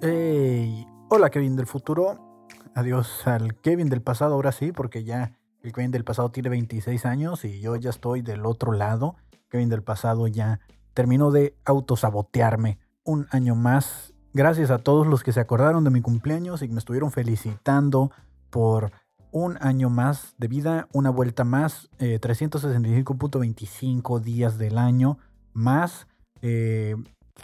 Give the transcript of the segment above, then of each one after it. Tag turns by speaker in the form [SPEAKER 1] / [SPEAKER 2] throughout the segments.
[SPEAKER 1] Hey, hola Kevin del futuro. Adiós al Kevin del pasado, ahora sí, porque ya el Kevin del pasado tiene 26 años y yo ya estoy del otro lado. Kevin del pasado ya terminó de autosabotearme un año más. Gracias a todos los que se acordaron de mi cumpleaños y me estuvieron felicitando por un año más de vida, una vuelta más, 365.25 eh, días del año más. Eh,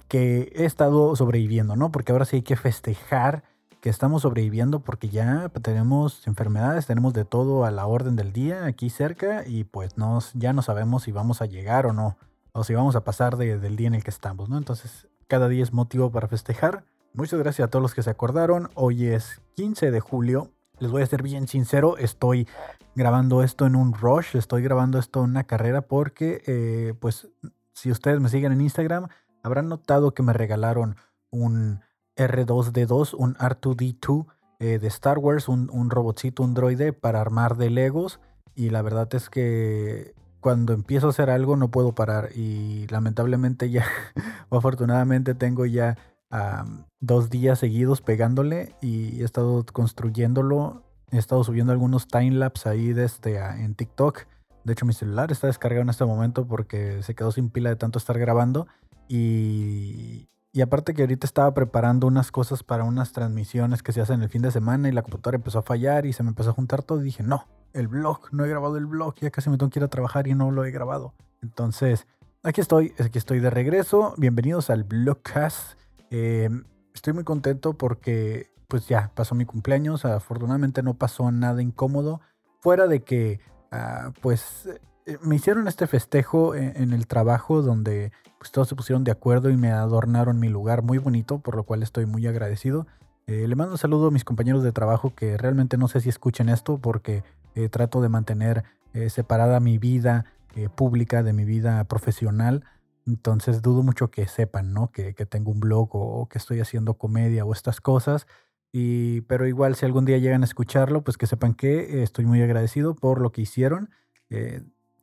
[SPEAKER 1] que he estado sobreviviendo, ¿no? Porque ahora sí hay que festejar que estamos sobreviviendo porque ya tenemos enfermedades, tenemos de todo a la orden del día aquí cerca y pues nos, ya no sabemos si vamos a llegar o no, o si vamos a pasar del día en el que estamos, ¿no? Entonces cada día es motivo para festejar. Muchas gracias a todos los que se acordaron. Hoy es 15 de julio. Les voy a ser bien sincero, estoy grabando esto en un rush, estoy grabando esto en una carrera porque, eh, pues, si ustedes me siguen en Instagram, Habrán notado que me regalaron un R2D2, un R2D2 eh, de Star Wars, un, un, robotcito, un droide para armar de Legos. Y la verdad es que cuando empiezo a hacer algo no puedo parar. Y lamentablemente ya, o afortunadamente tengo ya dos días seguidos pegándole y he estado construyéndolo. He estado subiendo algunos timelapse ahí desde, este, en TikTok. De hecho, mi celular está descargado en este momento porque se quedó sin pila de tanto estar grabando. Y, aparte que ahorita estaba preparando unas cosas para unas transmisiones que se hacen el fin de semana y la computadora empezó a fallar y se me empezó a juntar todo y dije, no, el blog, no he grabado el blog, ya casi me tengo que ir a trabajar y no lo he grabado. Entonces, aquí estoy, aquí estoy de regreso. Bienvenidos al Blogcast. Eh, estoy muy contento porque pues ya pasó mi cumpleaños. Afortunadamente no pasó nada incómodo. Fuera de que ah, pues me hicieron este festejo en, el trabajo donde pues todos se pusieron de acuerdo y me adornaron mi lugar muy bonito, por lo cual estoy muy agradecido. Eh, le mando un saludo a mis compañeros de trabajo que realmente no sé si escuchen esto porque eh, trato de mantener separada mi vida pública de mi vida profesional. Entonces dudo mucho que sepan, ¿no? Que, tengo un blog o, que estoy haciendo comedia o estas cosas. Y, pero igual si algún día llegan a escucharlo, pues que sepan que estoy muy agradecido por lo que hicieron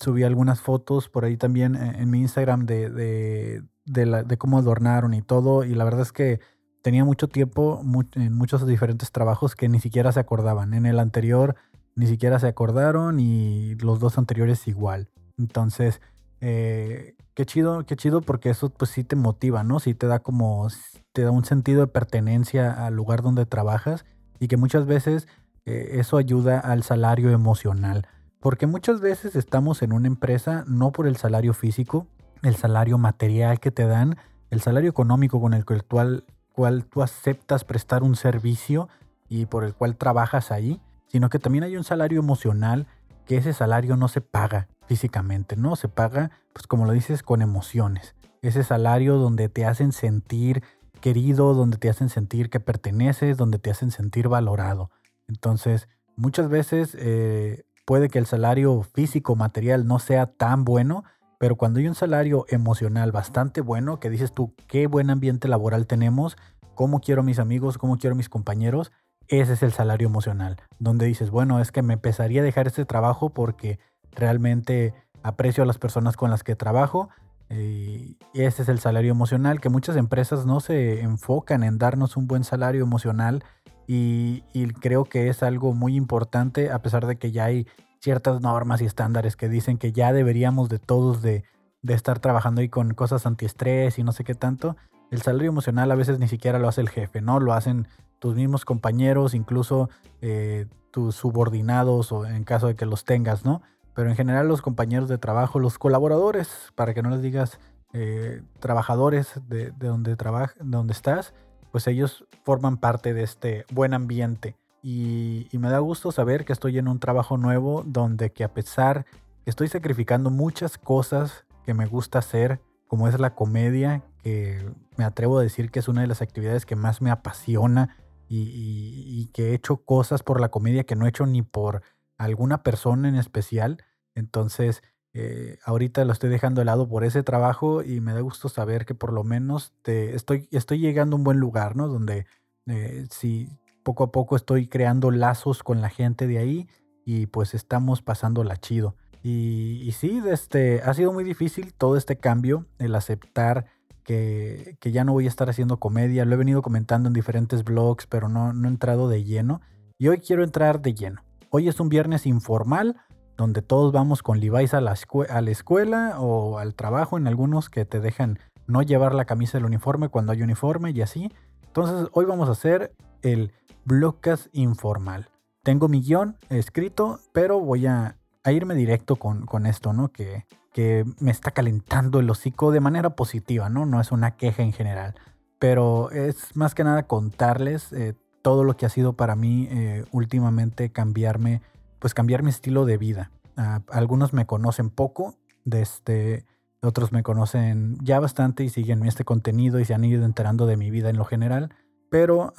[SPEAKER 1] subí algunas fotos por ahí también en, mi Instagram de, de, de, cómo adornaron y todo. Y la verdad es que tenía mucho tiempo en muchos diferentes trabajos que ni siquiera se acordaban. En el anterior ni siquiera se acordaron y los dos anteriores igual. Entonces, eh, qué chido, qué chido porque eso pues sí te motiva, ¿no? Sí te da como, te da un sentido de pertenencia al lugar donde trabajas y que muchas veces eh, eso ayuda al salario emocional. Porque muchas veces estamos en una empresa no por el salario físico, el salario material que te dan, el salario económico con el cual, cual tú aceptas prestar un servicio y por el cual trabajas ahí, sino que también hay un salario emocional que ese salario no se paga físicamente, ¿no? Se paga, pues como lo dices, con emociones. Ese salario donde te hacen sentir querido, donde te hacen sentir que perteneces, donde te hacen sentir valorado. Entonces, muchas veces eh, puede que el salario físico, material no sea tan bueno, pero cuando hay un salario emocional bastante bueno, que dices tú, qué buen ambiente laboral tenemos, cómo quiero a mis amigos, cómo quiero a mis compañeros, ese es el salario emocional, donde dices, bueno, es que me empezaría a dejar este trabajo porque realmente aprecio a las personas con las que trabajo. Y ese es el salario emocional, que muchas empresas no se enfocan en darnos un buen salario emocional y, creo que es algo muy importante, a pesar de que ya hay ciertas normas y estándares que dicen que ya deberíamos de todos de, estar trabajando ahí con cosas antiestrés y no sé qué tanto. El salario emocional a veces ni siquiera lo hace el jefe, ¿no? Lo hacen tus mismos compañeros, incluso eh, tus subordinados o en caso de que los tengas, ¿no? Pero en general los compañeros de trabajo, los colaboradores, para que no les digas eh, trabajadores de, donde, trabaja, de donde estás, pues ellos forman parte de este buen ambiente. Y, me da gusto saber que estoy en un trabajo nuevo donde que a pesar que estoy sacrificando muchas cosas que me gusta hacer, como es la comedia, que me atrevo a decir que es una de las actividades que más me apasiona y, que he hecho cosas por la comedia que no he hecho ni por alguna persona en especial. Entonces, eh, ahorita lo estoy dejando de lado por ese trabajo y me da gusto saber que por lo menos te, estoy, estoy llegando a un buen lugar, ¿no? Donde eh, si poco a poco estoy creando lazos con la gente de ahí y pues estamos pasando la chido. Y, y sí, este, ha sido muy difícil todo este cambio, el aceptar que, que, ya no voy a estar haciendo comedia. Lo he venido comentando en diferentes blogs, pero no, no he entrado de lleno. Y hoy quiero entrar de lleno. Hoy es un viernes informal donde todos vamos con Levi's a la, escuela o al trabajo, en algunos que te dejan no llevar la camisa del uniforme cuando hay uniforme y así. Entonces hoy vamos a hacer el blogcast informal. Tengo mi guion escrito, pero voy a, irme directo con, con esto, ¿no? Que, que, me está calentando el hocico de manera positiva, ¿no? No es una queja en general, pero es más que nada contarles eh, todo lo que ha sido para mí eh, últimamente cambiarme, pues cambiar mi estilo de vida. Ah, algunos me conocen poco, de este, otros me conocen ya bastante y siguen este contenido y se han ido enterando de mi vida en lo general, pero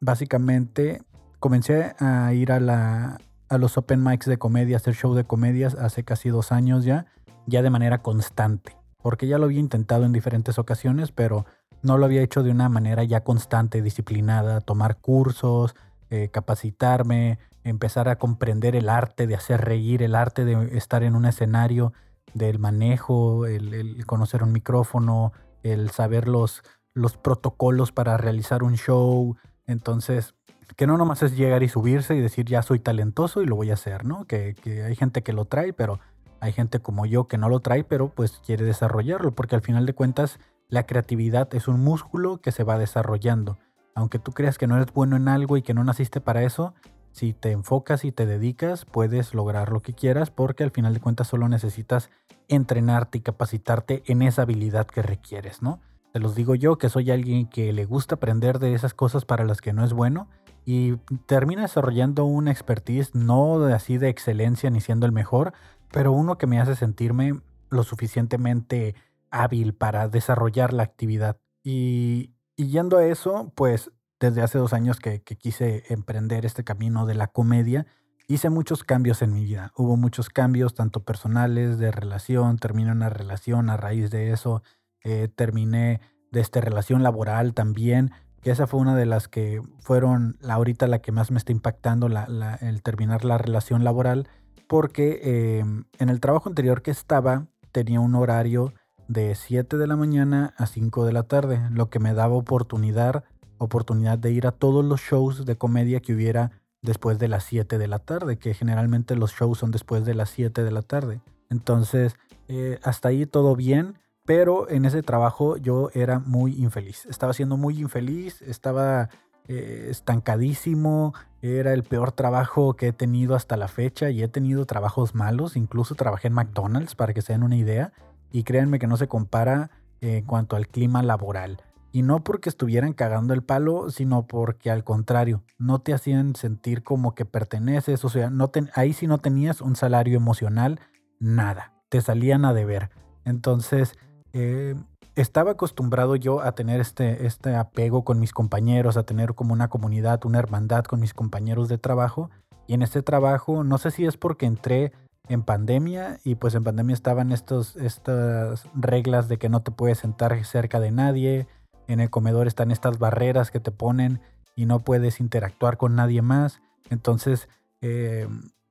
[SPEAKER 1] básicamente comencé a ir a, la, a los open mics de comedia, hacer show de comedias hace casi dos años ya, ya de manera constante, porque ya lo había intentado en diferentes ocasiones, pero no lo había hecho de una manera ya constante, disciplinada, tomar cursos, eh, capacitarme, empezar a comprender el arte de hacer reír, el arte de estar en un escenario, del manejo, el, conocer un micrófono, el saber los, los protocolos para realizar un show. Entonces, que no nomás es llegar y subirse y decir ya soy talentoso y lo voy a hacer, ¿no? Que, que, hay gente que lo trae, pero hay gente como yo que no lo trae, pero pues quiere desarrollarlo, porque al final de cuentas la creatividad es un músculo que se va desarrollando. Aunque tú creas que no eres bueno en algo y que no naciste para eso, si te enfocas y te dedicas, puedes lograr lo que quieras porque al final de cuentas solo necesitas entrenarte y capacitarte en esa habilidad que requieres, ¿no? Te los digo yo que soy alguien que le gusta aprender de esas cosas para las que no es bueno y termina desarrollando una expertise no así de excelencia ni siendo el mejor, pero uno que me hace sentirme lo suficientemente hábil para desarrollar la actividad. Y, yendo a eso, pues desde hace dos años que, quise emprender este camino de la comedia, hice muchos cambios en mi vida. Hubo muchos cambios, tanto personales, de relación, terminé una relación a raíz de eso, eh, terminé de esta relación laboral también, que esa fue una de las que fueron la, ahorita la que más me está impactando, la, el terminar la relación laboral, porque em, en el trabajo anterior que estaba tenía un horario de 7 de la mañana a 5 de la tarde, lo que me daba oportunidad, oportunidad de ir a todos los shows de comedia que hubiera después de las 7 de la tarde, que generalmente los shows son después de las 7 de la tarde. Entonces, eh, hasta ahí todo bien, pero en ese trabajo yo era muy infeliz. Estaba siendo muy infeliz, estaba eh, estancadísimo, era el peor trabajo que he tenido hasta la fecha y he tenido trabajos malos, incluso trabajé en McDonald's para que se den una idea y créanme que no se compara en cuanto al clima laboral. Y no porque estuvieran cagando el palo, sino porque al contrario, no te hacían sentir como que perteneces, o sea, no ahí si no tenías un salario emocional, nada, te salían a deber. Entonces, eh, estaba acostumbrado yo a tener este, este apego con mis compañeros, a tener como una comunidad, una hermandad con mis compañeros de trabajo. Y en este trabajo, no sé si es porque entré en pandemia y pues en pandemia estaban estos, estas reglas de que no te puedes sentar cerca de nadie, en el comedor están estas barreras que te ponen y no puedes interactuar con nadie más. Entonces, eh,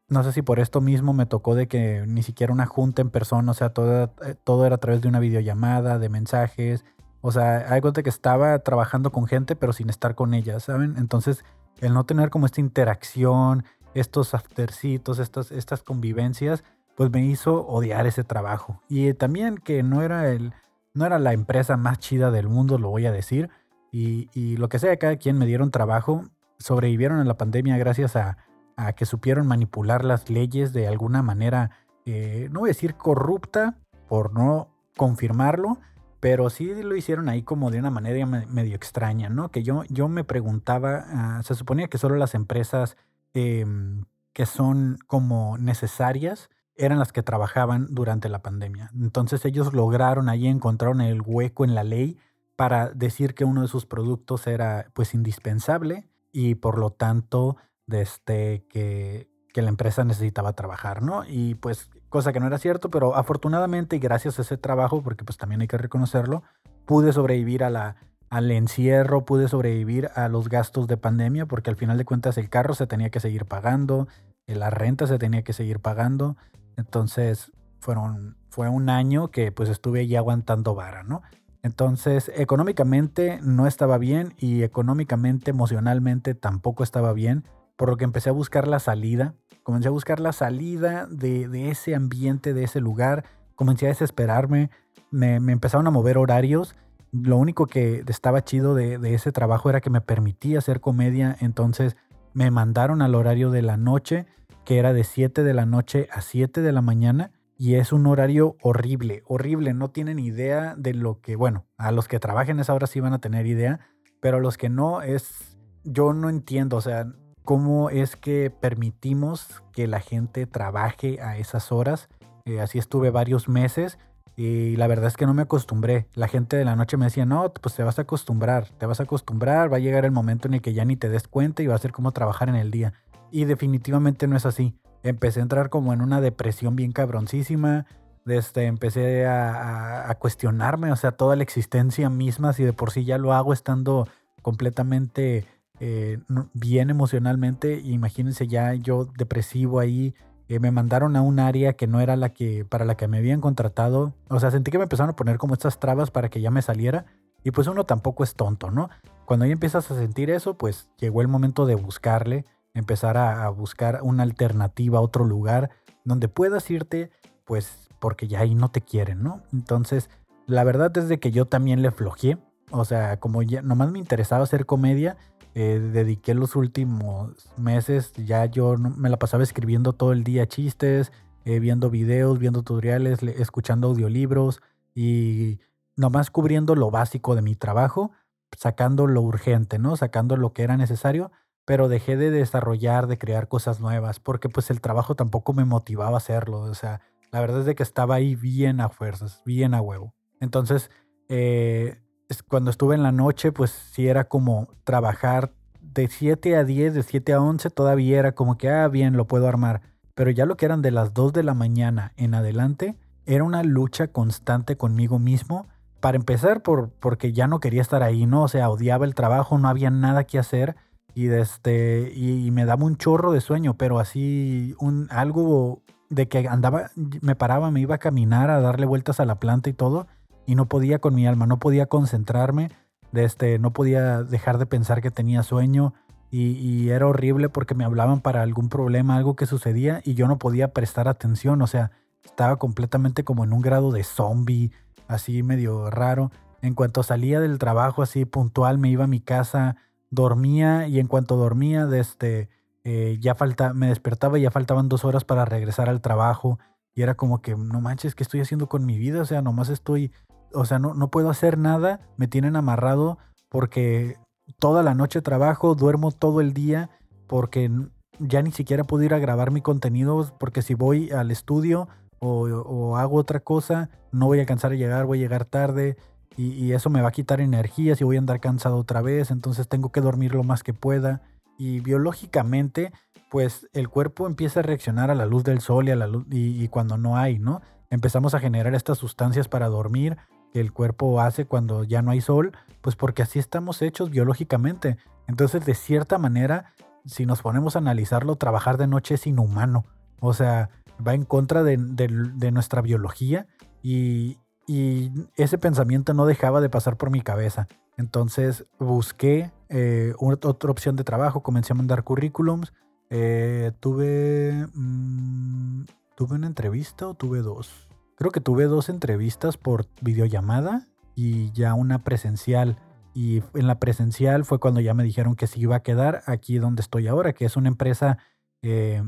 [SPEAKER 1] no sé si por esto mismo me tocó de que ni siquiera una junta en persona, o sea, todo, eh, todo era a través de una videollamada, de mensajes. O sea, hay cuenta que estaba trabajando con gente, pero sin estar con ella, ¿saben? Entonces, el no tener como esta interacción, estos aftercitos, estas, estas convivencias, pues me hizo odiar ese trabajo. Y también que no era, el, no era la empresa más chida del mundo, lo voy a decir. Y, y lo que sea, cada quien me dieron trabajo, sobrevivieron a la pandemia gracias a, a que supieron manipular las leyes de alguna manera, eh, no voy a decir corrupta, por no confirmarlo, pero sí lo hicieron ahí como de una manera medio extraña, ¿no? Que yo, yo me preguntaba, ah, se suponía que solo las empresas Em, que son como necesarias eran las que trabajaban durante la pandemia. Entonces ellos lograron ahí encontraron el hueco en la ley para decir que uno de sus productos era pues indispensable y por lo tanto este, que, que la empresa necesitaba trabajar, ¿no? Y pues cosa que no era cierto, pero afortunadamente y gracias a ese trabajo, porque pues también hay que reconocerlo, pude sobrevivir a la al encierro, pude sobrevivir a los gastos de pandemia, porque al final de cuentas el carro se tenía que seguir pagando, eh, la renta se tenía que seguir pagando. Entonces fueron, fue un año que pues estuve ahí aguantando vara, ¿no? Entonces, económicamente no estaba bien y económicamente, emocionalmente tampoco estaba bien, por lo que empecé a buscar la salida. Comencé a buscar la salida de, ese ambiente, de ese lugar. Comencé a desesperarme. Me, empezaron a mover horarios. Lo único que estaba chido de, de ese trabajo era que me permitía hacer comedia. Entonces me mandaron al horario de la noche, que era de 7 de la noche a 7 de la mañana y es un horario horrible, horrible. No tienen idea de lo que, bueno, a los que trabajen esa hora sí van a tener idea, pero a los que no es, yo no entiendo, o sea, cómo es que permitimos que la gente trabaje a esas horas. Eh, así estuve varios meses y la verdad es que no me acostumbré. La gente de la noche me decía, no, pues te vas a acostumbrar, te vas a acostumbrar, va a llegar el momento en el que ya ni te des cuenta y va a ser como trabajar en el día. Y definitivamente no es así empecé a entrar como en una depresión bien cabroncísima. Este, empecé a, cuestionarme, o sea, toda la existencia misma, si de por sí ya lo hago estando completamente eh, bien emocionalmente, imagínense ya yo depresivo ahí, eh, me mandaron a un área que no era la que para la que me habían contratado, o sea, sentí que me empezaron a poner como estas trabas para que ya me saliera, y pues uno tampoco es tonto, ¿no? Cuando ya empiezas a sentir eso, pues llegó el momento de buscarle, empezar a, buscar una alternativa otro lugar donde puedas irte, pues porque ya ahí no te quieren, ¿no? Entonces, la verdad es de que yo también le flojeé. O sea, como ya nomás me interesaba hacer comedia, eh, dediqué los últimos meses, ya yo me la pasaba escribiendo todo el día chistes, eh, viendo videos, viendo tutoriales, escuchando audiolibros y nomás cubriendo lo básico de mi trabajo, sacando lo urgente, ¿no? Sacando lo que era necesario pero dejé de desarrollar, de crear cosas nuevas, porque pues el trabajo tampoco me motivaba a hacerlo. O sea, la verdad es de que estaba ahí bien a fuerzas, bien a huevo. Entonces, eh, cuando estuve en la noche, pues sí era como trabajar de 7 a 10, de 7 a 11, todavía era como que, ah, bien, lo puedo armar. Pero ya lo que eran de las 2 de la mañana en adelante, era una lucha constante conmigo mismo. Para empezar, por, porque ya no quería estar ahí, ¿no? O sea, odiaba el trabajo, no había nada que hacer y, este, y, me daba un chorro de sueño, pero así un, algo de que andaba, me paraba, me iba a caminar, a darle vueltas a la planta y todo, y no podía con mi alma, no podía concentrarme, de este, no podía dejar de pensar que tenía sueño, y, y, era horrible porque me hablaban para algún problema, algo que sucedía, y yo no podía prestar atención, o sea, estaba completamente como en un grado de zombie, así medio raro. En cuanto salía del trabajo así puntual, me iba a mi casa, dormía y en cuanto dormía, desde, eh, ya falta, me despertaba y ya faltaban dos horas para regresar al trabajo y era como que, no manches, ¿qué estoy haciendo con mi vida? O sea, nomás estoy, o sea, no, no puedo hacer nada, me tienen amarrado porque toda la noche trabajo, duermo todo el día porque ya ni siquiera puedo ir a grabar mi contenido porque si voy al estudio o, o hago otra cosa, no voy a alcanzar a llegar, voy a llegar tarde, y, eso me va a quitar energías y voy a andar cansado otra vez, entonces tengo que dormir lo más que pueda. Y biológicamente, pues el cuerpo empieza a reaccionar a la luz del sol y, a la luz, y, cuando no hay, ¿no? Empezamos a generar estas sustancias para dormir que el cuerpo hace cuando ya no hay sol, pues porque así estamos hechos biológicamente. Entonces, de cierta manera, si nos ponemos a analizarlo, trabajar de noche es inhumano. O sea, va en contra de, de nuestra biología y, y ese pensamiento no dejaba de pasar por mi cabeza. Entonces busqué eh, otra opción de trabajo, comencé a mandar currículums. Eh, tuve, mm, tuve una entrevista o tuve dos. Creo que tuve dos entrevistas por videollamada y ya una presencial. Y en la presencial fue cuando ya me dijeron que sí iba a quedar aquí donde estoy ahora, que es una empresa eh,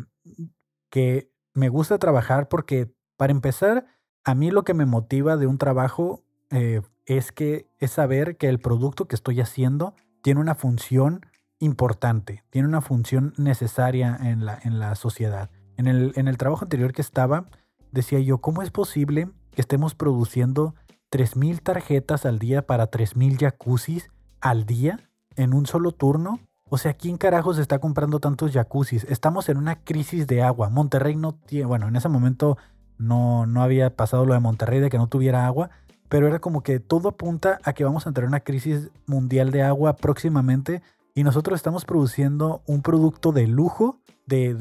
[SPEAKER 1] que me gusta trabajar porque, para empezar, a mí lo que me motiva de un trabajo eh, es que es saber que el producto que estoy haciendo tiene una función importante, tiene una función necesaria en la, en la sociedad. En el, en el trabajo anterior que estaba, decía yo, ¿cómo es posible que estemos produciendo 3.000 tarjetas al día para 3.000 jacuzzis al día en un solo turno? O sea, ¿quién carajos está comprando tantos jacuzzis? Estamos en una crisis de agua. Monterrey no tiene, bueno, en ese momento no, no había pasado lo de Monterrey de que no tuviera agua, pero era como que todo apunta a que vamos a entrar en una crisis mundial de agua próximamente y nosotros estamos produciendo un producto de lujo de,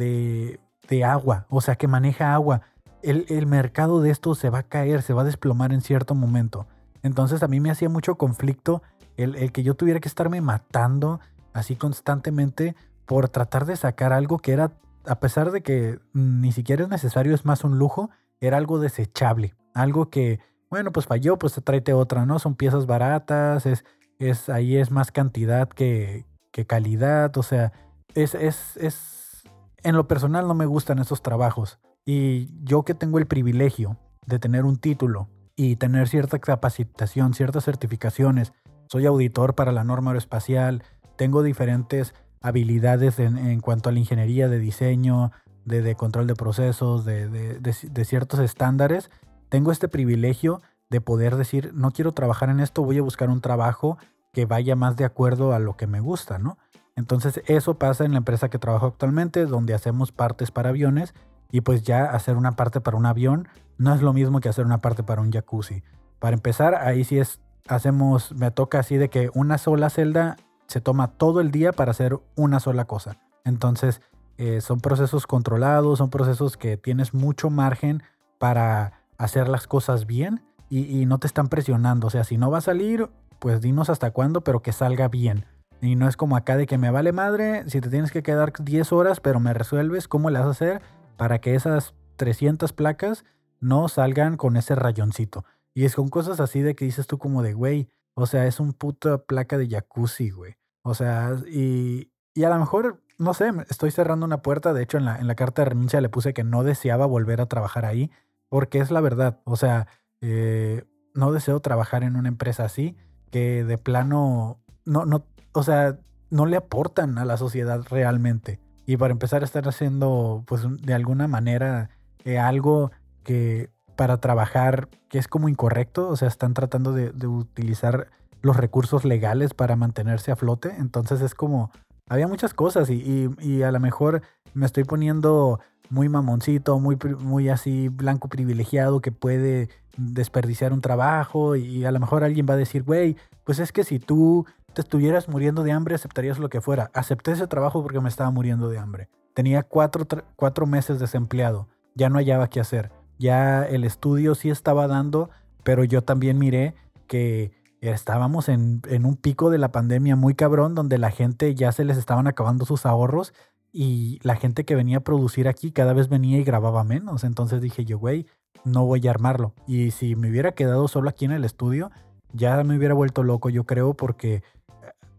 [SPEAKER 1] de, agua, o sea, que maneja agua. El, el, mercado de esto se va a caer, se va a desplomar en cierto momento. Entonces a mí me hacía mucho conflicto el, el que yo tuviera que estarme matando así constantemente por tratar de sacar algo que era, a pesar de que ni siquiera es necesario, es más un lujo, era algo desechable, algo que, bueno, pues falló, pues tráete otra, ¿no? Son piezas baratas, es, es, ahí es más cantidad que, que calidad, o sea, es, es, es, en lo personal no me gustan esos trabajos. Y yo que tengo el privilegio de tener un título y tener cierta capacitación, ciertas certificaciones, soy auditor para la norma aeroespacial, tengo diferentes habilidades en, cuanto a la ingeniería de diseño, de, control de procesos, de, de, ciertos estándares, tengo este privilegio de poder decir, no quiero trabajar en esto, voy a buscar un trabajo que vaya más de acuerdo a lo que me gusta, ¿no? Entonces eso pasa en la empresa que trabajo actualmente, donde hacemos partes para aviones y pues ya hacer una parte para un avión no es lo mismo que hacer una parte para un jacuzzi. Para empezar, ahí sí es, hacemos, me toca así de que una sola celda se toma todo el día para hacer una sola cosa. Entonces, eh, son procesos controlados, son procesos que tienes mucho margen para hacer las cosas bien y, no te están presionando. O sea, si no va a salir, pues dinos hasta cuándo, pero que salga bien. Y no es como acá de que me vale madre, si te tienes que quedar 10 horas, pero me resuelves cómo le vas a hacer para que esas 300 placas no salgan con ese rayoncito. Y es con cosas así de que dices tú como de, güey, o sea, es un puta placa de jacuzzi, güey. O sea, y, y a lo mejor, no sé, estoy cerrando una puerta. De hecho, en la, en la carta de renuncia le puse que no deseaba volver a trabajar ahí, porque es la verdad. O sea, eh, no deseo trabajar en una empresa así, que de plano, no, no, o sea, no le aportan a la sociedad realmente. Y para empezar, estar haciendo, pues, de alguna manera eh, algo que para trabajar que es como incorrecto, o sea, están tratando de utilizar los recursos legales para mantenerse a flote. Entonces es como, había muchas cosas y, y, a lo mejor me estoy poniendo muy mamoncito, muy, muy así blanco privilegiado que puede desperdiciar un trabajo y a lo mejor alguien va a decir, güey, pues es que si tú te estuvieras muriendo de hambre aceptarías lo que fuera. Acepté ese trabajo porque me estaba muriendo de hambre. Tenía cuatro, cuatro meses desempleado, ya no hallaba qué hacer. Ya el estudio sí estaba dando, pero yo también miré que estábamos en, un pico de la pandemia muy cabrón, donde la gente ya se les estaban acabando sus ahorros y la gente que venía a producir aquí cada vez venía y grababa menos. Entonces dije yo, güey, no voy a armarlo. Y si me hubiera quedado solo aquí en el estudio, ya me hubiera vuelto loco, yo creo, porque eh,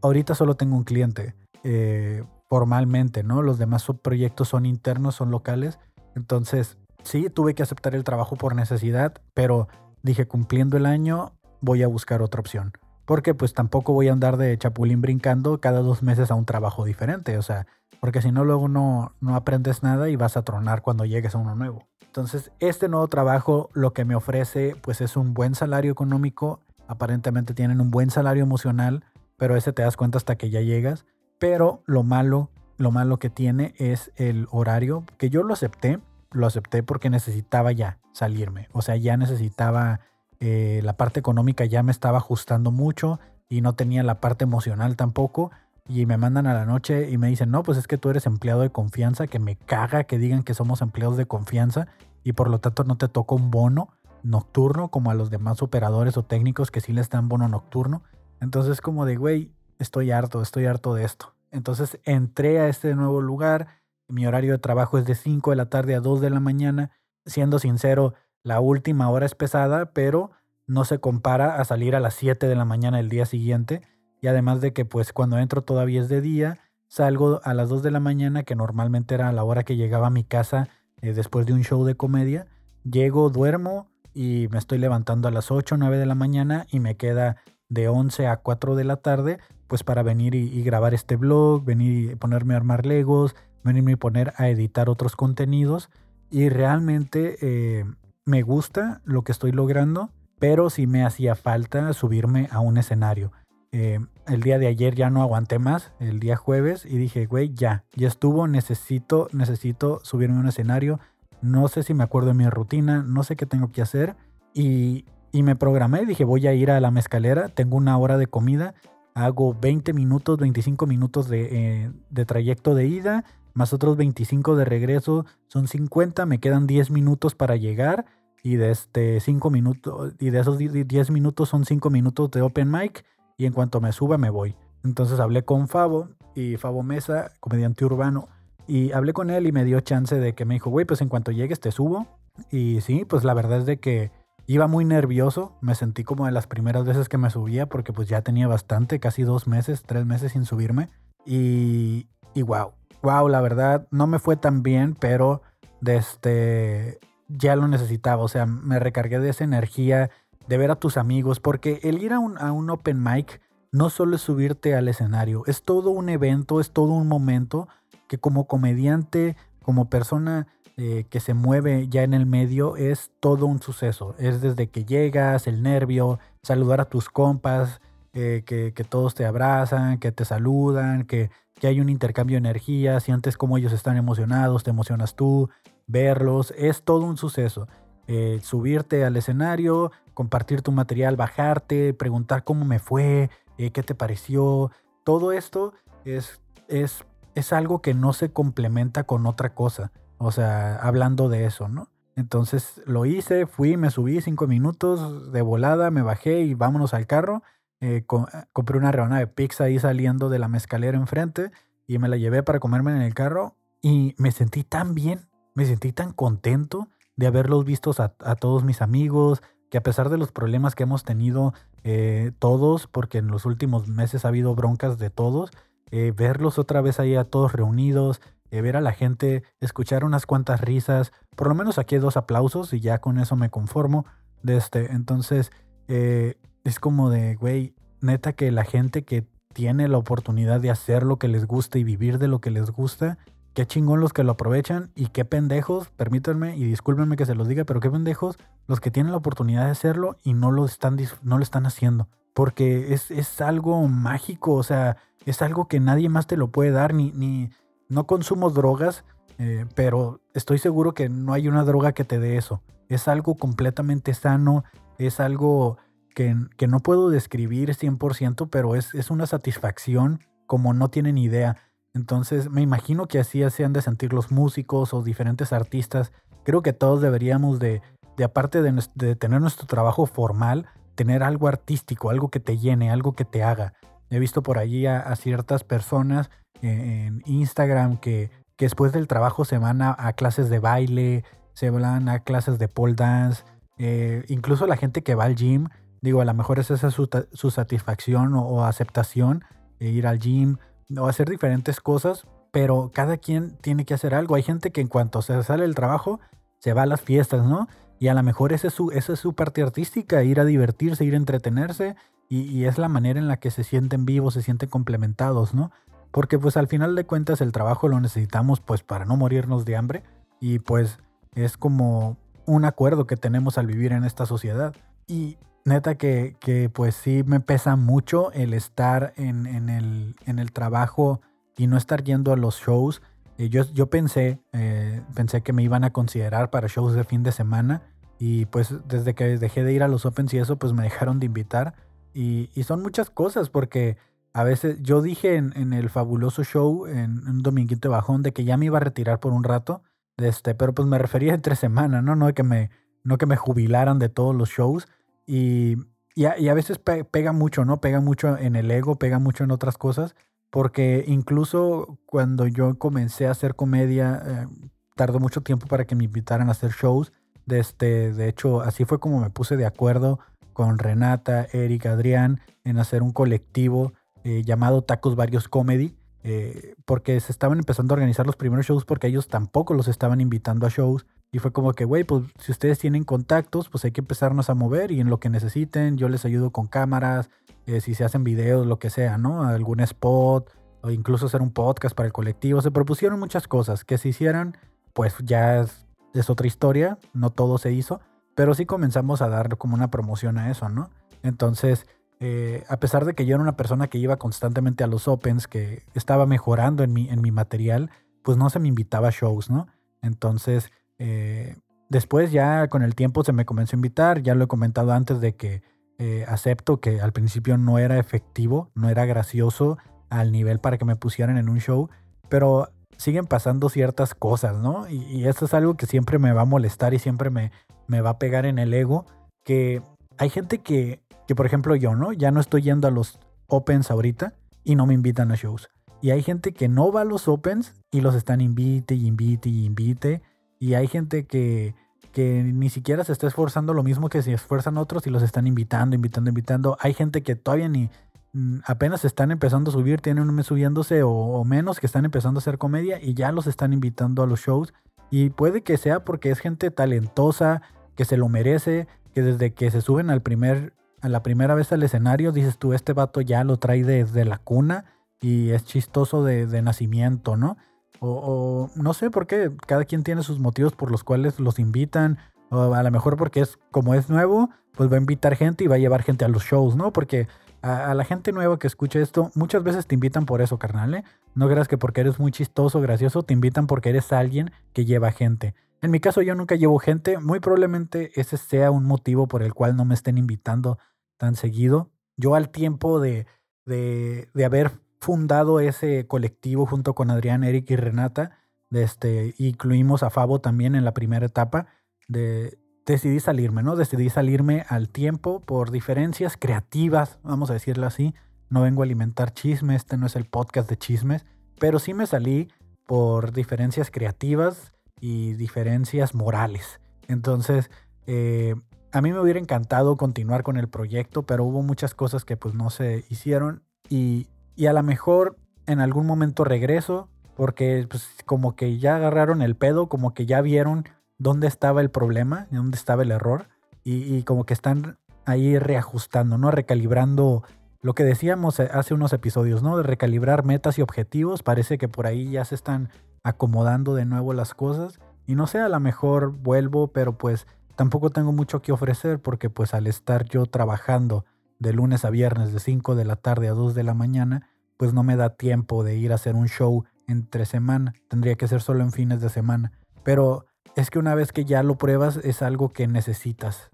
[SPEAKER 1] ahorita solo tengo un cliente eh, formalmente, ¿no? Los demás proyectos son internos, son locales. Entonces, sí, tuve que aceptar el trabajo por necesidad, pero dije, cumpliendo el año, voy a buscar otra opción. Porque pues tampoco voy a andar de chapulín brincando cada dos meses a un trabajo diferente. O sea, porque si no luego no, no aprendes nada y vas a tronar cuando llegues a uno nuevo. Entonces, este nuevo trabajo lo que me ofrece pues es un buen salario económico. Aparentemente tienen un buen salario emocional, pero ese te das cuenta hasta que ya llegas. Pero lo malo, lo malo que tiene es el horario, que yo lo acepté, lo acepté porque necesitaba ya salirme. O sea, ya necesitaba eh, la parte económica ya me estaba ajustando mucho y no tenía la parte emocional tampoco. Y me mandan a la noche y me dicen, no, pues es que tú eres empleado de confianza, que me caga que digan que somos empleados de confianza y por lo tanto no te toca un bono nocturno como a los demás operadores o técnicos que sí les dan bono nocturno. Entonces como de, güey, estoy harto, estoy harto de esto. Entonces entré a este nuevo lugar, mi horario de trabajo es de 5 de la tarde a 2 de la mañana. Siendo sincero, la última hora es pesada, pero no se compara a salir a las 7 de la mañana el día siguiente. Y además de que pues cuando entro todavía es de día, salgo a las 2 de la mañana, que normalmente era la hora que llegaba a mi casa eh, después de un show de comedia. Llego, duermo y me estoy levantando a las 8 o 9 de la mañana y me queda de 11 a 4 de la tarde pues para venir y, grabar este blog, venir y ponerme a armar legos, venirme y poner a editar otros contenidos. Y realmente eh, me gusta lo que estoy logrando, pero sí me hacía falta subirme a un escenario. Eh, el día de ayer ya no aguanté más, el día jueves, y dije, güey, ya, ya estuvo, necesito, necesito subirme a un escenario. No sé si me acuerdo de mi rutina, no sé qué tengo que hacer. Y, y me programé, dije, voy a ir a la mezcalera, tengo una hora de comida, hago 20 minutos, 25 minutos de, eh, de trayecto de ida, más otros 25 de regreso, son 50, me quedan 10 minutos para llegar, y de este cinco minutos, y de esos 10 minutos son 5 minutos de open mic y en cuanto me suba me voy. Entonces hablé con Fabo y Fabo Mesa, comediante urbano, y hablé con él y me dio chance de que me dijo, güey, pues en cuanto llegues te subo. Y sí, pues la verdad es de que iba muy nervioso, me sentí como de las primeras veces que me subía porque pues ya tenía bastante, casi dos meses, tres meses sin subirme. Y, y wow, wow, la verdad no me fue tan bien, pero de este, ya lo necesitaba, o sea, me recargué de esa energía de ver a tus amigos, porque el ir a un, a un open mic no solo es subirte al escenario, es todo un evento, es todo un momento que como comediante, como persona eh, que se mueve ya en el medio, es todo un suceso. Es desde que llegas, el nervio, saludar a tus compas, eh, que, todos te abrazan, que te saludan, que, que hay un intercambio de energía, sientes como ellos están emocionados, te emocionas tú, verlos, es todo un suceso. Eh, subirte al escenario, compartir tu material, bajarte, preguntar cómo me fue, eh, qué te pareció. Todo esto es, es, es algo que no se complementa con otra cosa. O sea, hablando de eso, ¿no? Entonces lo hice, fui, me subí cinco minutos de volada, me bajé y vámonos al carro. Eh, compré una rebanada de pizza ahí saliendo de la mezcalera enfrente y me la llevé para comerme en el carro y me sentí tan bien, me sentí tan contento de haberlos visto a, todos mis amigos, que a pesar de los problemas que hemos tenido eh, todos, porque en los últimos meses ha habido broncas de todos, eh, verlos otra vez ahí a todos reunidos, eh, ver a la gente, escuchar unas cuantas risas, por lo menos aquí dos aplausos y ya con eso me conformo. De este, entonces, es como de, güey, neta que la gente que tiene la oportunidad de hacer lo que les gusta y vivir de lo que les gusta, qué chingón los que lo aprovechan y qué pendejos, permítanme y discúlpenme que se los diga, pero qué pendejos los que tienen la oportunidad de hacerlo y no lo están, no lo están haciendo. Porque es, es algo mágico, o sea, es algo que nadie más te lo puede dar, ni, ni no consumo drogas, eh, pero estoy seguro que no hay una droga que te dé eso. Es algo completamente sano, es algo que, no puedo describir 100%, pero es, es una satisfacción como no tienen idea entonces me imagino que así se han de sentir los músicos o diferentes artistas. Creo que todos deberíamos de, de aparte de, tener nuestro trabajo formal, tener algo artístico, algo que te llene, algo que te haga. He visto por allí a, ciertas personas en Instagram que, que, después del trabajo se van a, clases de baile, se van a clases de pole dance, eh, incluso la gente que va al gym, digo, a lo mejor esa es su, su satisfacción o, aceptación, e ir al gym o hacer diferentes cosas, pero cada quien tiene que hacer algo. Hay gente que en cuanto se sale del trabajo, se va a las fiestas, ¿no? Y a lo mejor esa es su, esa es su parte artística, ir a divertirse, ir a entretenerse, y, es la manera en la que se sienten vivos, se sienten complementados, ¿no? Porque pues al final de cuentas el trabajo lo necesitamos pues para no morirnos de hambre, y pues es como un acuerdo que tenemos al vivir en esta sociedad. Y neta que, que, pues sí me pesa mucho el estar en, en, el, en, el, trabajo y no estar yendo a los shows. Eh, yo, yo pensé, eh, pensé que me iban a considerar para shows de fin de semana y pues desde que dejé de ir a los Opens y eso pues me dejaron de invitar y, y son muchas cosas porque a veces yo dije en, en, el fabuloso show en un dominguito bajón de que ya me iba a retirar por un rato, de este, pero pues me refería entre semana, ¿no? No que me, no que me jubilaran de todos los shows y, a, veces pega mucho, ¿no? Pega mucho en el ego, pega mucho en otras cosas, porque incluso cuando yo comencé a hacer comedia, eh, tardó mucho tiempo para que me invitaran a hacer shows. De, este, de hecho, así fue como me puse de acuerdo con Renata, Eric, Adrián en hacer un colectivo eh, llamado Tacos Varios Comedy, eh, porque se estaban empezando a organizar los primeros shows porque ellos tampoco los estaban invitando a shows y fue como que, güey, pues si ustedes tienen contactos, pues hay que empezarnos a mover y en lo que necesiten, yo les ayudo con cámaras, eh, si se hacen videos, lo que sea, ¿no? Algún spot o incluso hacer un podcast para el colectivo. Se propusieron muchas cosas que se hicieran, pues ya es, otra historia, no todo se hizo, pero sí comenzamos a dar como una promoción a eso, ¿no? Entonces, eh, a pesar de que yo era una persona que iba constantemente a los Opens, que estaba mejorando en mi, en mi material, pues no se me invitaba a shows, ¿no? Entonces, eh, después ya con el tiempo se me comenzó a invitar, ya lo he comentado antes de que eh, acepto que al principio no era efectivo, no era gracioso al nivel para que me pusieran en un show, pero siguen pasando ciertas cosas, ¿no? Y, y eso es algo que siempre me va a molestar y siempre me, me va a pegar en el ego, que hay gente que, que por ejemplo yo, ¿no? Ya no estoy yendo a los opens ahorita y no me invitan a shows. Y hay gente que no va a los opens y los están invite y invite y invite. Y hay gente que, que ni siquiera se está esforzando lo mismo que si esfuerzan otros y los están invitando, invitando, invitando. Hay gente que todavía ni mm, apenas están empezando a subir, tienen un mes subiéndose o, menos, que están empezando a hacer comedia y ya los están invitando a los shows. Y puede que sea porque es gente talentosa, que se lo merece, que desde que se suben al primer, a la primera vez al escenario, dices tú, este vato ya lo trae desde la cuna y es chistoso de, nacimiento, ¿no? O, no sé por qué, cada quien tiene sus motivos por los cuales los invitan. O a lo mejor porque es como es nuevo, pues va a invitar gente y va a llevar gente a los shows, ¿no? Porque a, la gente nueva que escucha esto, muchas veces te invitan por eso, carnal, ¿eh? No creas que porque eres muy chistoso, gracioso, te invitan porque eres alguien que lleva gente. En mi caso yo nunca llevo gente, muy probablemente ese sea un motivo por el cual no me estén invitando tan seguido. Yo al tiempo de, de, de haber fundado ese colectivo junto con Adrián, Eric y Renata. Este, incluimos a Fabo también en la primera etapa. De, decidí salirme, ¿no? Decidí salirme al tiempo por diferencias creativas, vamos a decirlo así. No vengo a alimentar chismes, este no es el podcast de chismes, pero sí me salí por diferencias creativas y diferencias morales. Entonces, eh, a mí me hubiera encantado continuar con el proyecto, pero hubo muchas cosas que pues no se hicieron y y a lo mejor en algún momento regreso porque pues como que ya agarraron el pedo, como que ya vieron dónde estaba el problema, dónde estaba el error y, como que están ahí reajustando, ¿no? Recalibrando lo que decíamos hace unos episodios, ¿no? De recalibrar metas y objetivos. Parece que por ahí ya se están acomodando de nuevo las cosas. Y no sé, a lo mejor vuelvo, pero pues tampoco tengo mucho que ofrecer porque pues al estar yo trabajando de lunes a viernes de 5 de la tarde a 2 de la mañana, pues no me da tiempo de ir a hacer un show entre semana. Tendría que ser solo en fines de semana. Pero es que una vez que ya lo pruebas es algo que necesitas.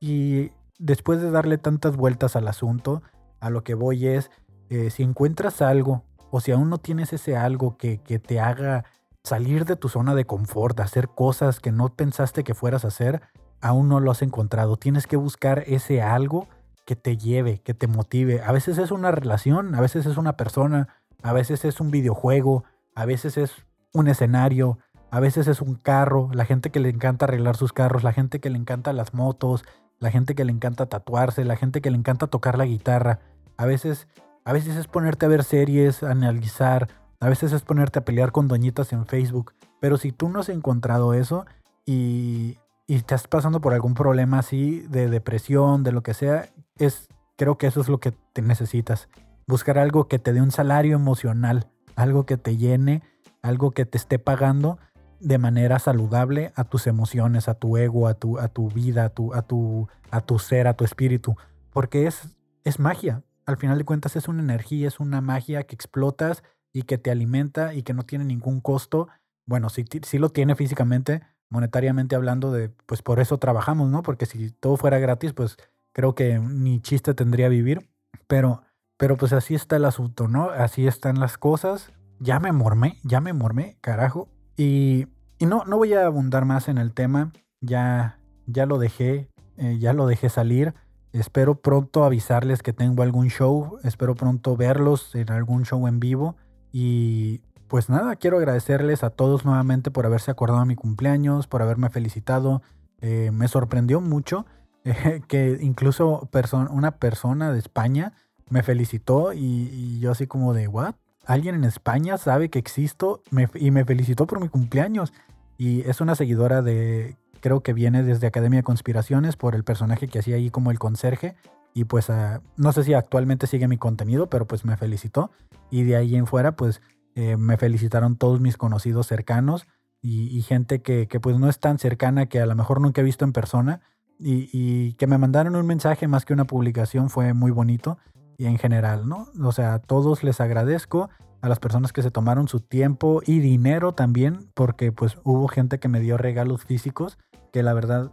[SPEAKER 1] Y, después de darle tantas vueltas al asunto, a lo que voy es, eh, si encuentras algo o si aún no tienes ese algo que, que te haga salir de tu zona de confort, hacer cosas que no pensaste que fueras a hacer, aún no lo has encontrado. Tienes que buscar ese algo que te lleve, que te motive. A veces es una relación, a veces es una persona, a veces es un videojuego, a veces es un escenario, a veces es un carro, la gente que le encanta arreglar sus carros, la gente que le encanta las motos, la gente que le encanta tatuarse, la gente que le encanta tocar la guitarra. A veces, a veces es ponerte a ver series, analizar, a veces es ponerte a pelear con doñitas en Facebook. Pero si tú no has encontrado eso y, y estás pasando por algún problema así de depresión, de lo que sea, es, creo que eso es lo que te necesitas. Buscar algo que te dé un salario emocional, algo que te llene, algo que te esté pagando de manera saludable a tus emociones, a tu ego, a tu, a tu vida, a tu, a, tu, a tu ser, a tu espíritu. Porque es, es magia. Al final de cuentas es una energía, es una magia que explotas y que te alimenta y que no tiene ningún costo. Bueno, sí, sí lo tiene físicamente, monetariamente hablando, de pues por eso trabajamos, ¿no? Porque si todo fuera gratis, pues creo que ni chiste tendría vivir, pero, pero pues así está el asunto, ¿no? Así están las cosas. Ya me mormé, ya me mormé, carajo. Y, y no, no voy a abundar más en el tema, ya, ya lo dejé, eh, ya lo dejé salir. Espero pronto avisarles que tengo algún show, espero pronto verlos en algún show en vivo. Y pues nada, quiero agradecerles a todos nuevamente por haberse acordado de mi cumpleaños, por haberme felicitado. Eh, me sorprendió mucho que incluso una persona de España me felicitó y, yo así como de, ¿what? Alguien en España sabe que existo y me felicitó por mi cumpleaños. Y es una seguidora de, creo que viene desde Academia de Conspiraciones por el personaje que hacía ahí como el conserje. Y pues ah, no sé si actualmente sigue mi contenido, pero pues me felicitó. Y de ahí en fuera pues eh, me felicitaron todos mis conocidos cercanos y, gente que, pues no es tan cercana que a lo mejor nunca he visto en persona y, que me mandaron un mensaje más que una publicación fue muy bonito y en general, ¿no? O sea, a todos les agradezco, a las personas que se tomaron su tiempo y dinero también, porque pues hubo gente que me dio regalos físicos que la verdad,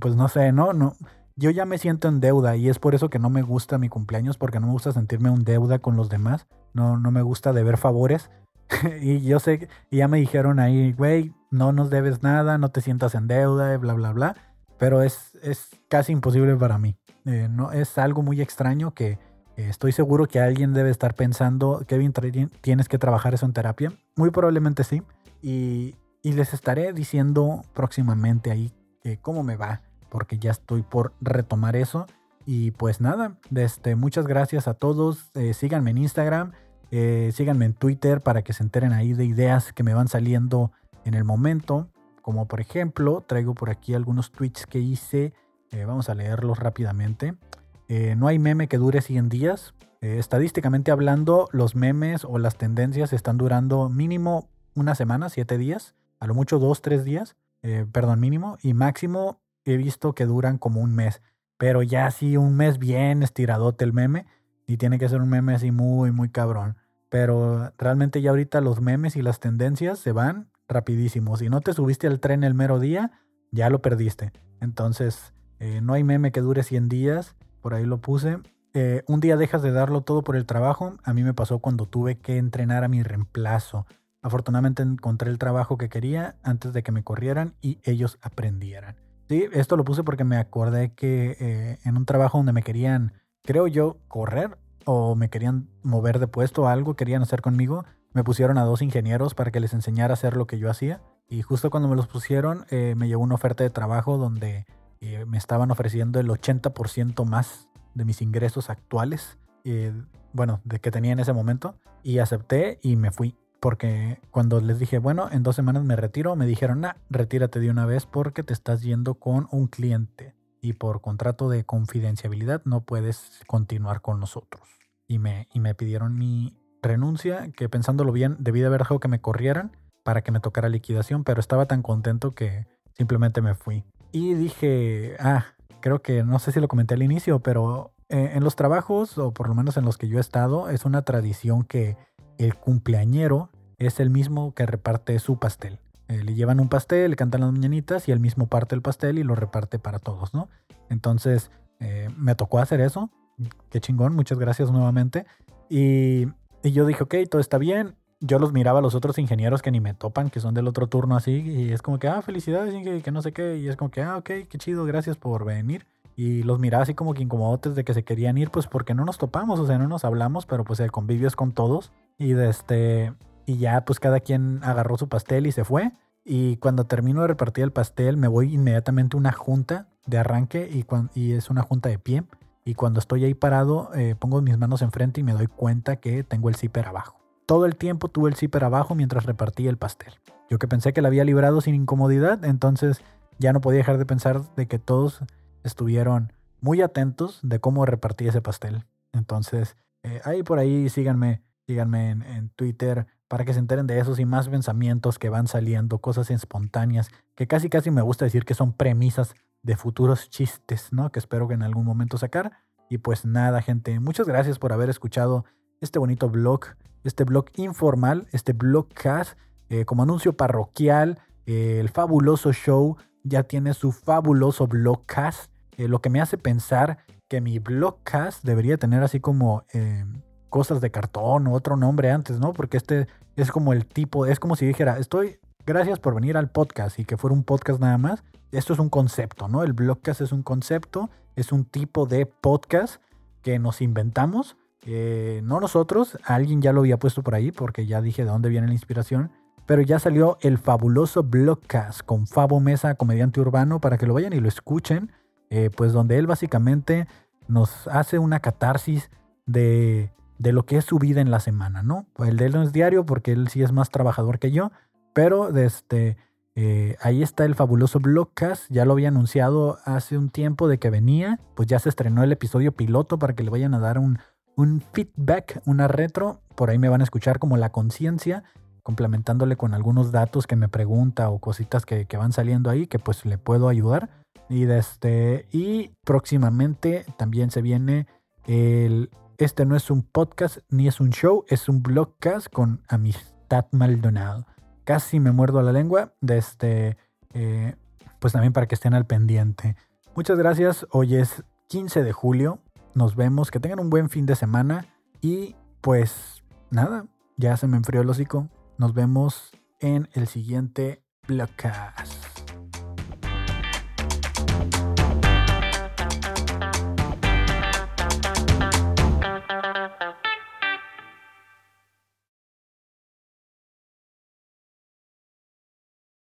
[SPEAKER 1] pues no sé, ¿no? no yo ya me siento en deuda y es por eso que no me gusta mi cumpleaños, porque no me gusta sentirme en deuda con los demás, no, no me gusta deber favores. y yo sé, ya me dijeron ahí, güey, no nos debes nada, no te sientas en deuda, bla, bla, bla. Pero es, es casi imposible para mí. Eh, no, es algo muy extraño que estoy seguro que alguien debe estar pensando, Kevin, tienes que trabajar eso en terapia. Muy probablemente sí. Y, y les estaré diciendo próximamente ahí cómo me va, porque ya estoy por retomar eso. Y pues nada, este, muchas gracias a todos. Eh, síganme en Instagram, eh, síganme en Twitter para que se enteren ahí de ideas que me van saliendo en el momento. Como por ejemplo, traigo por aquí algunos tweets que hice. Eh, vamos a leerlos rápidamente. no hay meme que dure 100 días. estadísticamente hablando, los memes o las tendencias están durando mínimo una semana, 7 días. A lo mucho 2, 3 días. perdón, mínimo. Y máximo he visto que duran como un mes. Pero ya así un mes bien estiradote el meme. Y tiene que ser un meme así muy, muy cabrón. Pero realmente ya ahorita los memes y las tendencias se van rapidísimo. Si no te subiste al tren el mero día, ya lo perdiste. Entonces, eh, no hay meme que dure 100 días. Por ahí lo puse. Eh, un día dejas de darlo todo por el trabajo. A mí me pasó cuando tuve que entrenar a mi reemplazo. Afortunadamente encontré el trabajo que quería antes de que me corrieran y ellos aprendieran. Sí, esto lo puse porque me acordé que eh, en un trabajo donde me querían, creo yo, correr o me querían mover de puesto o algo querían hacer conmigo, me pusieron a dos ingenieros para que les enseñara a hacer lo que yo hacía. Y justo cuando me los pusieron, eh, me llegó una oferta de trabajo donde eh, me estaban ofreciendo el 80% más de mis ingresos actuales, bueno, de que tenía en ese momento. Y acepté y me fui porque cuando les dije, bueno, en dos semanas me retiro, me dijeron, nah, retírate de una vez porque te estás yendo con un cliente y por contrato de confidencialidad no puedes continuar con nosotros. Y me, y me pidieron mi renuncia, que pensándolo bien, debí de haber dejado que me corrieran para que me tocara liquidación, pero estaba tan contento que simplemente me fui. Y dije, ah, creo que no sé si lo comenté al inicio, pero eh, en los trabajos, o por lo menos en los que yo he estado, es una tradición que el cumpleañero es el mismo que reparte su pastel. Eh, le llevan un pastel, le cantan las mañanitas y él mismo parte el pastel y lo reparte para todos, ¿no? Entonces, eh, me tocó hacer eso. Qué chingón, muchas gracias nuevamente. Y, yo dije, ok, todo está bien. Yo los miraba a los otros ingenieros que ni me topan, que son del otro turno así, y es como que, ah, felicidades, que, que no sé qué, y es como que, ah, ok, qué chido, gracias por venir. Y los miraba así como que incomodotes de que se querían ir, pues porque no nos topamos, o sea, no nos hablamos, pero pues el convivio es con todos. Y de este, y ya pues cada quien agarró su pastel y se fue. Y cuando termino de repartir el pastel me voy inmediatamente a una junta de arranque y, y es una junta de pie. Y cuando estoy ahí parado eh, pongo mis manos enfrente y me doy cuenta que tengo el zipper abajo. Todo el tiempo tuve el zipper abajo mientras repartía el pastel. Yo que pensé que la había librado sin incomodidad, entonces ya no podía dejar de pensar de que todos estuvieron muy atentos de cómo repartí ese pastel. Entonces, eh, ahí por ahí síganme, síganme en Twitter, para que se enteren de esos y más pensamientos que van saliendo, cosas espontáneas, que casi casi me gusta decir que son premisas de futuros chistes, ¿no? Que espero que en algún momento sacar. Y pues nada, gente, muchas gracias por haber escuchado este bonito blog, este blog informal, este blogcast, eh, como anuncio parroquial, eh, el fabuloso show ya tiene su fabuloso blogcast, eh, lo que me hace pensar que mi blogcast debería tener así como cosas de cartón o otro nombre antes, ¿no? Porque este es como el tipo, es como si dijera, estoy, gracias por venir al podcast y que fuera un podcast nada más. Esto es un concepto, ¿no? El blogcast es un concepto, es un tipo de podcast que nos inventamos. no nosotros, alguien ya lo había puesto por ahí porque ya dije de dónde viene la inspiración. Pero ya salió el fabuloso blogcast con Fabo Mesa, comediante urbano, para que lo vayan y lo escuchen. Eh, pues donde él básicamente nos hace una catarsis de de lo que es su vida en la semana, ¿no? El de él no es diario porque él sí es más trabajador que yo, pero este, eh, ahí está el fabuloso Blogcast, ya lo había anunciado hace un tiempo de que venía, pues ya se estrenó el episodio piloto para que le vayan a dar un, un feedback, una retro, por ahí me van a escuchar como la conciencia, complementándole con algunos datos que me pregunta o cositas que, que van saliendo ahí que pues le puedo ayudar. Y, este, y próximamente también se viene el este no es un podcast ni es un show, es un blogcast con Amistad Maldonado. Casi me muerdo la lengua de este, eh, pues también para que estén al pendiente. Muchas gracias, hoy es 15 de julio, nos vemos, que tengan un buen fin de semana y pues nada, ya se me enfrió el hocico, nos vemos en el siguiente Blockcast.